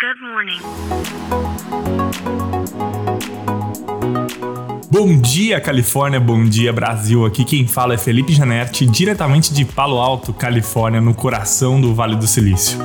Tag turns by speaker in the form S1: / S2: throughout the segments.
S1: Good morning.
S2: Bom dia, Califórnia, bom dia, Brasil. Aqui quem fala é Felipe Janetti, diretamente de Palo Alto, Califórnia, no coração do Vale do Silício.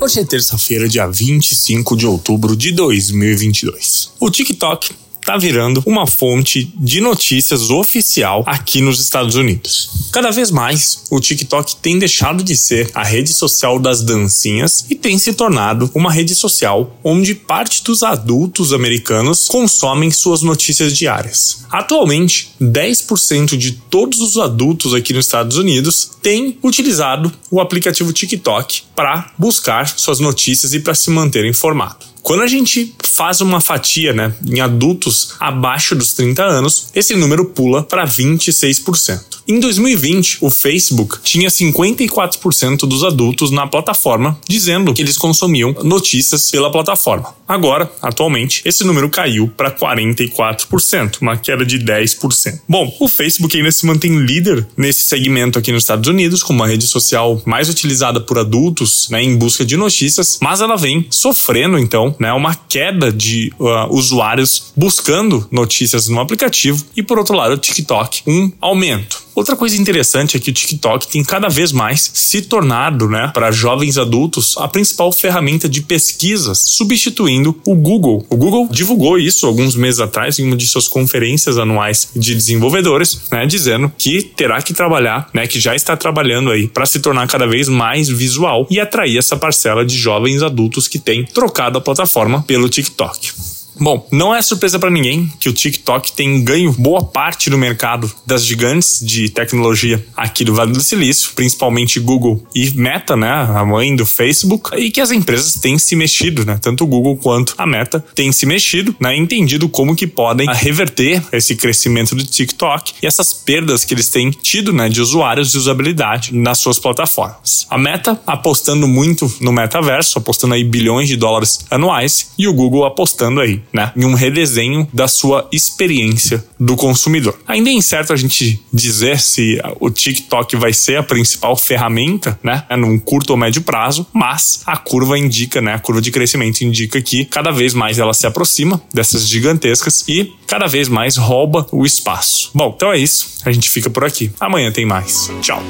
S2: Hoje é terça-feira, dia 25 de outubro de 2022. O TikTok está virando uma fonte de notícias oficial aqui nos Estados Unidos. Cada vez mais, o TikTok tem deixado de ser a rede social das dancinhas e tem se tornado uma rede social onde parte dos adultos americanos consomem suas notícias diárias. Atualmente, 10% de todos os adultos aqui nos Estados Unidos têm utilizado o aplicativo TikTok para buscar suas notícias e para se manter informado. Quando a gente faz uma fatia né, em adultos abaixo dos 30 anos, esse número pula para 26%. Em 2020, o Facebook tinha 54% dos adultos na plataforma dizendo que eles consumiam notícias pela plataforma. Agora, atualmente, esse número caiu para 44%, uma queda de 10%. Bom, o Facebook ainda se mantém líder nesse segmento aqui nos Estados Unidos, como a rede social mais utilizada por adultos né, em busca de notícias, mas ela vem sofrendo então né, uma queda de uh, usuários buscando notícias no aplicativo e por outro lado o TikTok um aumento. Outra coisa interessante é que o TikTok tem cada vez mais se tornado, né, para jovens adultos, a principal ferramenta de pesquisas, substituindo o Google. O Google divulgou isso alguns meses atrás em uma de suas conferências anuais de desenvolvedores, né, dizendo que terá que trabalhar, né, que já está trabalhando aí para se tornar cada vez mais visual e atrair essa parcela de jovens adultos que tem trocado a plataforma pelo TikTok. Bom, não é surpresa para ninguém que o TikTok tem ganho boa parte do mercado das gigantes de tecnologia aqui do Vale do Silício, principalmente Google e Meta, né, a mãe do Facebook, e que as empresas têm se mexido, né, tanto o Google quanto a Meta têm se mexido, né, entendido como que podem reverter esse crescimento do TikTok e essas perdas que eles têm tido, né, de usuários de usabilidade nas suas plataformas. A Meta apostando muito no metaverso, apostando aí bilhões de dólares anuais, e o Google apostando aí né, em um redesenho da sua experiência do consumidor. Ainda é incerto a gente dizer se o TikTok vai ser a principal ferramenta, né, num curto ou médio prazo, mas a curva indica, né, a curva de crescimento indica que cada vez mais ela se aproxima dessas gigantescas e cada vez mais rouba o espaço. Bom, então é isso. A gente fica por aqui. Amanhã tem mais. Tchau.